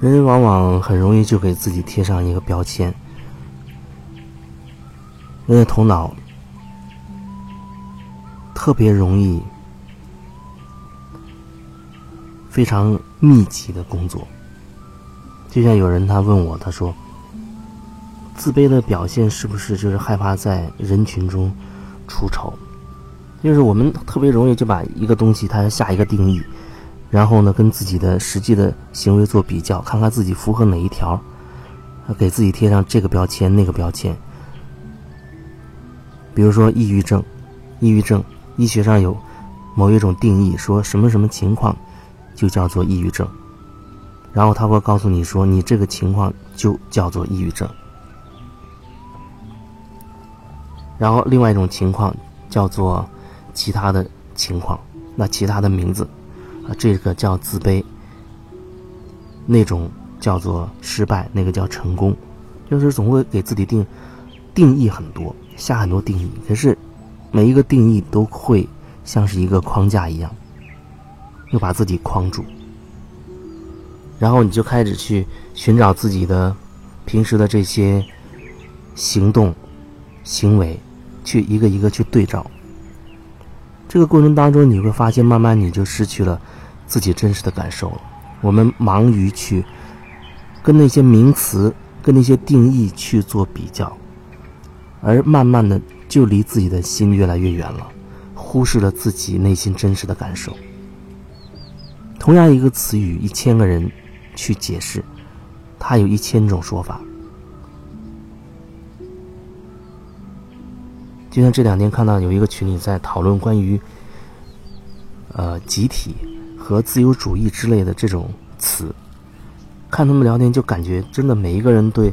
人往往很容易就给自己贴上一个标签，人的头脑特别容易非常密集的工作。就像有人他问我，他说：“自卑的表现是不是就是害怕在人群中出丑？”就是我们特别容易就把一个东西它下一个定义。然后呢，跟自己的实际的行为做比较，看看自己符合哪一条，给自己贴上这个标签、那个标签。比如说抑郁症，抑郁症医学上有某一种定义，说什么什么情况就叫做抑郁症，然后他会告诉你说，你这个情况就叫做抑郁症。然后另外一种情况叫做其他的情况，那其他的名字。这个叫自卑，那种叫做失败，那个叫成功，就是总会给自己定定义很多，下很多定义。可是每一个定义都会像是一个框架一样，又把自己框住。然后你就开始去寻找自己的平时的这些行动、行为，去一个一个去对照。这个过程当中，你会发现，慢慢你就失去了。自己真实的感受，我们忙于去跟那些名词、跟那些定义去做比较，而慢慢的就离自己的心越来越远了，忽视了自己内心真实的感受。同样一个词语，一千个人去解释，它有一千种说法。就像这两天看到有一个群里在讨论关于，呃，集体。和自由主义之类的这种词，看他们聊天就感觉真的每一个人对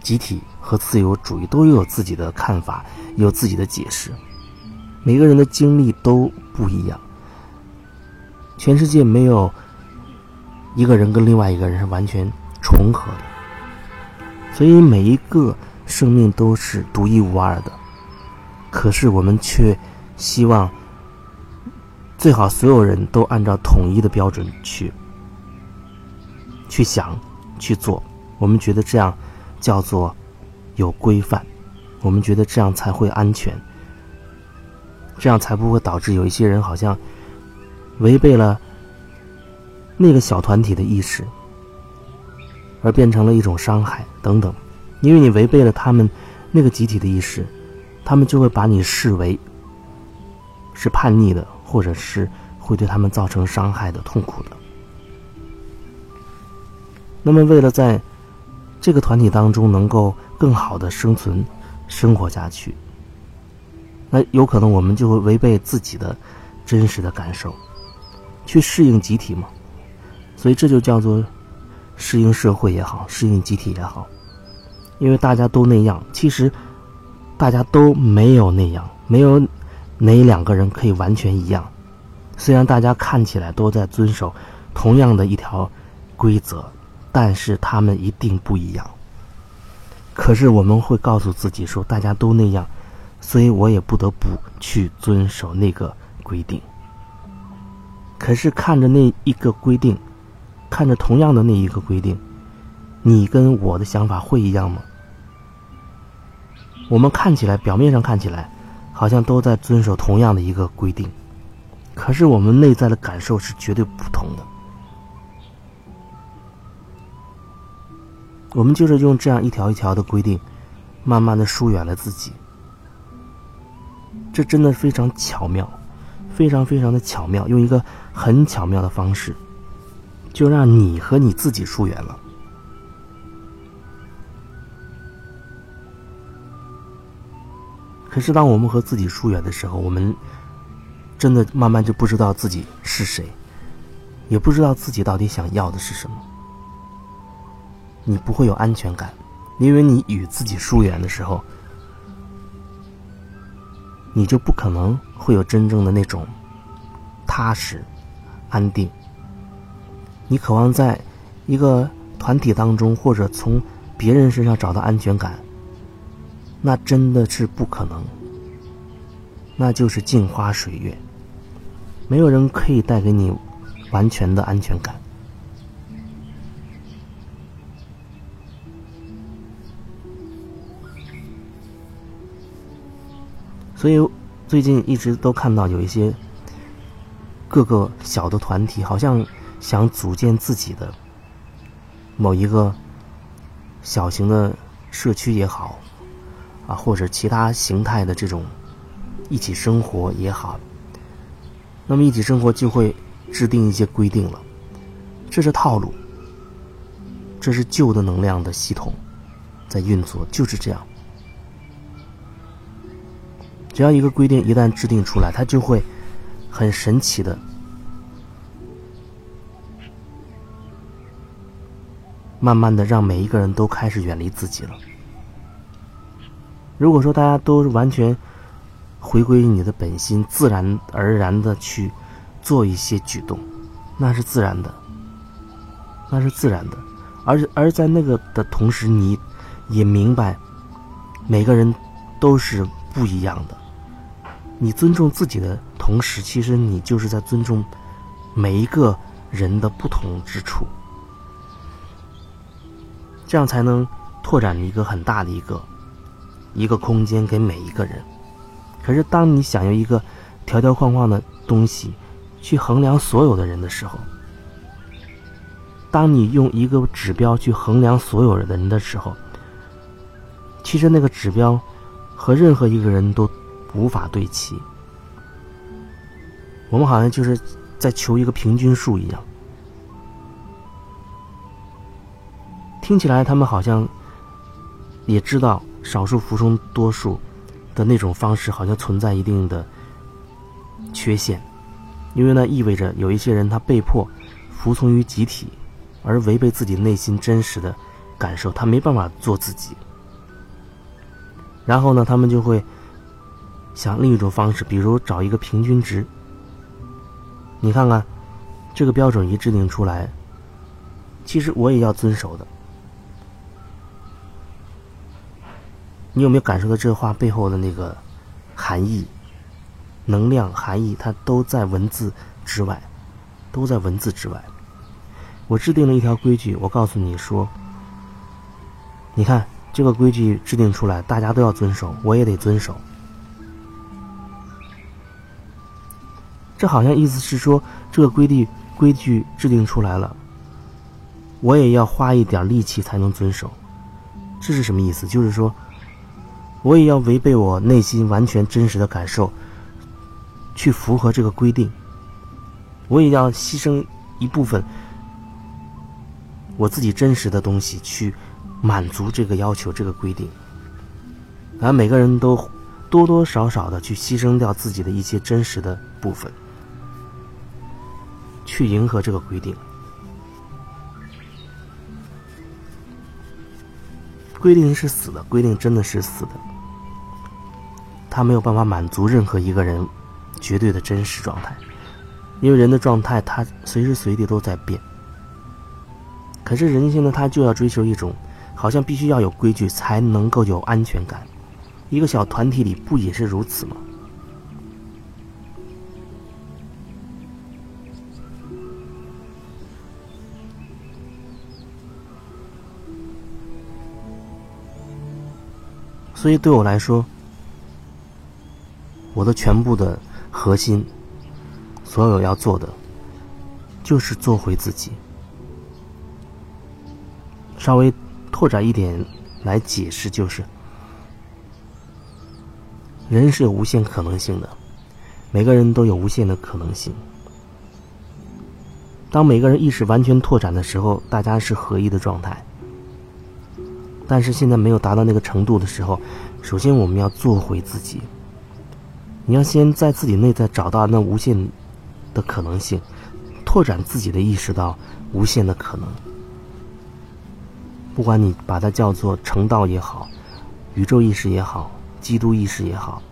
集体和自由主义都有自己的看法，有自己的解释。每个人的经历都不一样，全世界没有一个人跟另外一个人是完全重合的，所以每一个生命都是独一无二的。可是我们却希望。最好所有人都按照统一的标准去去想、去做。我们觉得这样叫做有规范，我们觉得这样才会安全，这样才不会导致有一些人好像违背了那个小团体的意识，而变成了一种伤害等等。因为你违背了他们那个集体的意识，他们就会把你视为是叛逆的。或者是会对他们造成伤害的、痛苦的。那么，为了在这个团体当中能够更好的生存、生活下去，那有可能我们就会违背自己的真实的感受，去适应集体嘛？所以这就叫做适应社会也好，适应集体也好，因为大家都那样，其实大家都没有那样，没有。哪两个人可以完全一样？虽然大家看起来都在遵守同样的一条规则，但是他们一定不一样。可是我们会告诉自己说，大家都那样，所以我也不得不去遵守那个规定。可是看着那一个规定，看着同样的那一个规定，你跟我的想法会一样吗？我们看起来，表面上看起来。好像都在遵守同样的一个规定，可是我们内在的感受是绝对不同的。我们就是用这样一条一条的规定，慢慢的疏远了自己。这真的非常巧妙，非常非常的巧妙，用一个很巧妙的方式，就让你和你自己疏远了。可是，当我们和自己疏远的时候，我们真的慢慢就不知道自己是谁，也不知道自己到底想要的是什么。你不会有安全感，因为你与自己疏远的时候，你就不可能会有真正的那种踏实、安定。你渴望在一个团体当中，或者从别人身上找到安全感。那真的是不可能。那就是镜花水月没有人可以带给你完全的安全感。所以最近一直都看到有一些各个小的团体好像想组建自己的某一个小型的社区也好啊，或者其他形态的这种一起生活也好，那么一起生活就会制定一些规定了，这是套路，这是旧的能量的系统在运作，就是这样。只要一个规定一旦制定出来，它就会很神奇的，慢慢的让每一个人都开始远离自己了。如果说大家都完全回归你的本心，自然而然的去做一些举动，那是自然的，那是自然的。而而在那个的同时，你也明白，每个人都是不一样的。你尊重自己的同时，其实你就是在尊重每一个人的不同之处，这样才能拓展一个很大的一个一个空间给每一个人。可是，当你想用一个条条框框的东西去衡量所有的人的时候，当你用一个指标去衡量所有人的时候，其实那个指标和任何一个人都。无法对齐，我们好像就是在求一个平均数一样。听起来，他们好像也知道少数服从多数的那种方式，好像存在一定的缺陷，因为呢，意味着有一些人他被迫服从于集体，而违背自己内心真实的感受，他没办法做自己。然后呢，他们就会。想另一种方式，比如找一个平均值。你看看，这个标准一制定出来，其实我也要遵守的。你有没有感受到这话背后的那个含义、能量含义？它都在文字之外，都在文字之外。我制定了一条规矩，我告诉你说：“你看这个规矩制定出来，大家都要遵守，我也得遵守。”这好像意思是说，这个规定规矩制定出来了，我也要花一点力气才能遵守。这是什么意思？就是说，我也要违背我内心完全真实的感受，去符合这个规定。我也要牺牲一部分我自己真实的东西，去满足这个要求、这个规定。而每个人都多多少少的去牺牲掉自己的一些真实的部分。去迎合这个规定，规定是死的，规定真的是死的，它没有办法满足任何一个人绝对的真实状态，因为人的状态他随时随地都在变。可是人性呢，他就要追求一种，好像必须要有规矩才能够有安全感，一个小团体里不也是如此吗？所以对我来说，我的全部的核心，所有要做的，就是做回自己。稍微拓展一点来解释，就是人是有无限可能性的，每个人都有无限的可能性。当每个人意识完全拓展的时候，大家是合一的状态。但是现在没有达到那个程度的时候，首先我们要做回自己。你要先在自己内在找到那无限的可能性，拓展自己的意识到无限的可能。不管你把它叫做成道也好，宇宙意识也好，基督意识也好，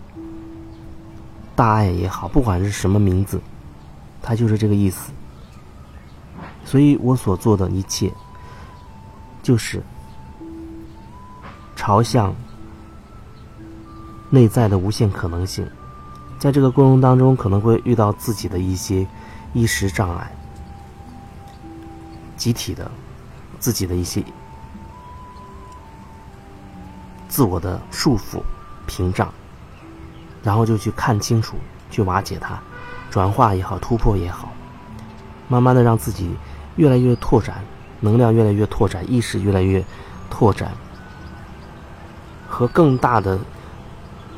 大爱也好，不管是什么名字，它就是这个意思。所以我所做的一切，就是。朝向内在的无限可能性，在这个过程当中，可能会遇到自己的一些意识障碍、集体的自己的一些自我的束缚、屏障，然后就去看清楚，去瓦解它，转化也好，突破也好，慢慢的让自己越来越拓展，能量越来越拓展，意识越来越拓展，和更大的、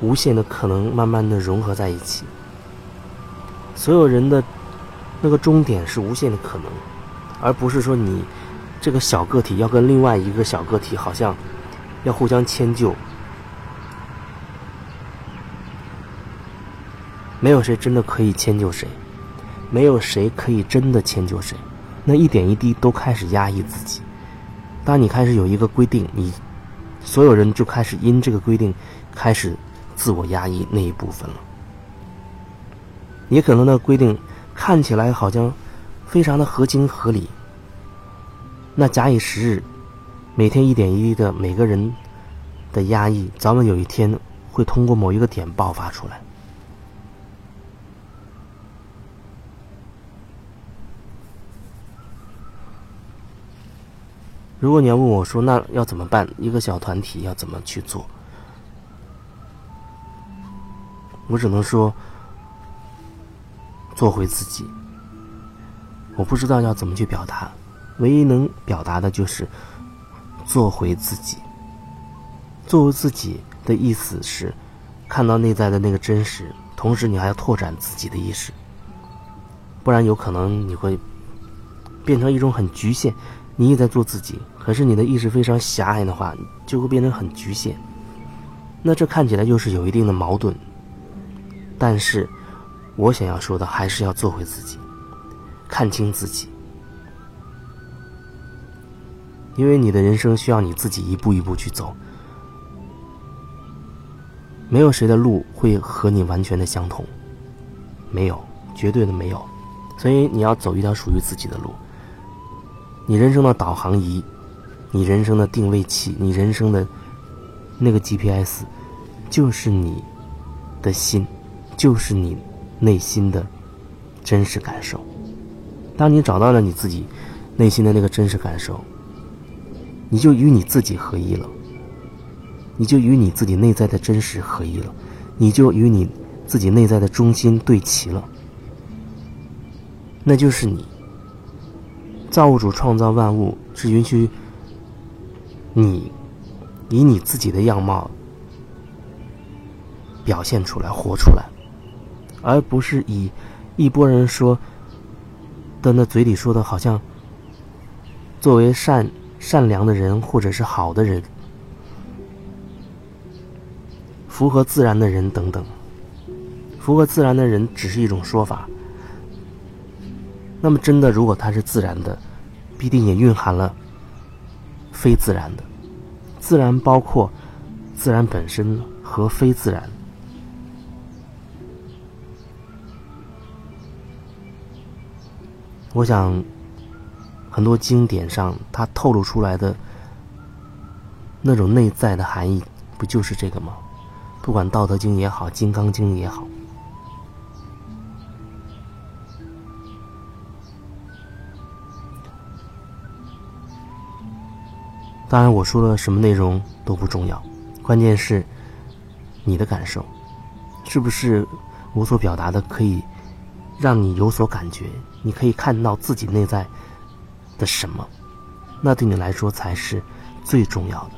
无限的可能慢慢的融合在一起。所有人的那个终点是无限的可能，而不是说你这个小个体要跟另外一个小个体好像要互相迁就。没有谁真的可以迁就谁，没有谁可以真的迁就谁，那一点一滴都开始压抑自己。当你开始有一个规定，你所有人就开始因这个规定开始自我压抑那一部分了。也可能那规定看起来好像非常的合情合理，那假以时日，每天一点一滴的每个人的压抑，早晚有一天会通过某一个点爆发出来。如果你要问我说，那要怎么办？一个小团体要怎么去做？我只能说，做回自己。我不知道要怎么去表达，唯一能表达的就是做回自己。做回自己的意思是看到内在的那个真实，同时你还要拓展自己的意识，不然有可能你会变成一种很局限。你也在做自己，可是你的意识非常狭隘的话，就会变成很局限。那这看起来就是有一定的矛盾。但是，我想要说的还是要做回自己，看清自己，因为你的人生需要你自己一步一步去走。没有谁的路会和你完全的相同，没有，绝对的没有。所以你要走一条属于自己的路。你人生的导航仪，你人生的定位器，你人生的那个 GPS，就是你的心，就是你内心的真实感受。当你找到了你自己内心的那个真实感受，你就与你自己合一了，你就与你自己内在的真实合一了，你就与你自己内在的中心对齐了，那就是你。造物主创造万物是允许你以你自己的样貌表现出来、活出来，而不是以一波人说的那嘴里说的，好像作为善善良的人或者是好的人、符合自然的人等等。符合自然的人只是一种说法。那么，真的，如果它是自然的，必定也蕴含了非自然的。自然包括自然本身和非自然。我想，很多经典上它透露出来的那种内在的含义，不就是这个吗？不管《道德经》也好，《金刚经》也好。当然，我说的什么内容都不重要，关键是你的感受，是不是我所表达的可以让你有所感觉？你可以看到自己内在的什么？那对你来说才是最重要的。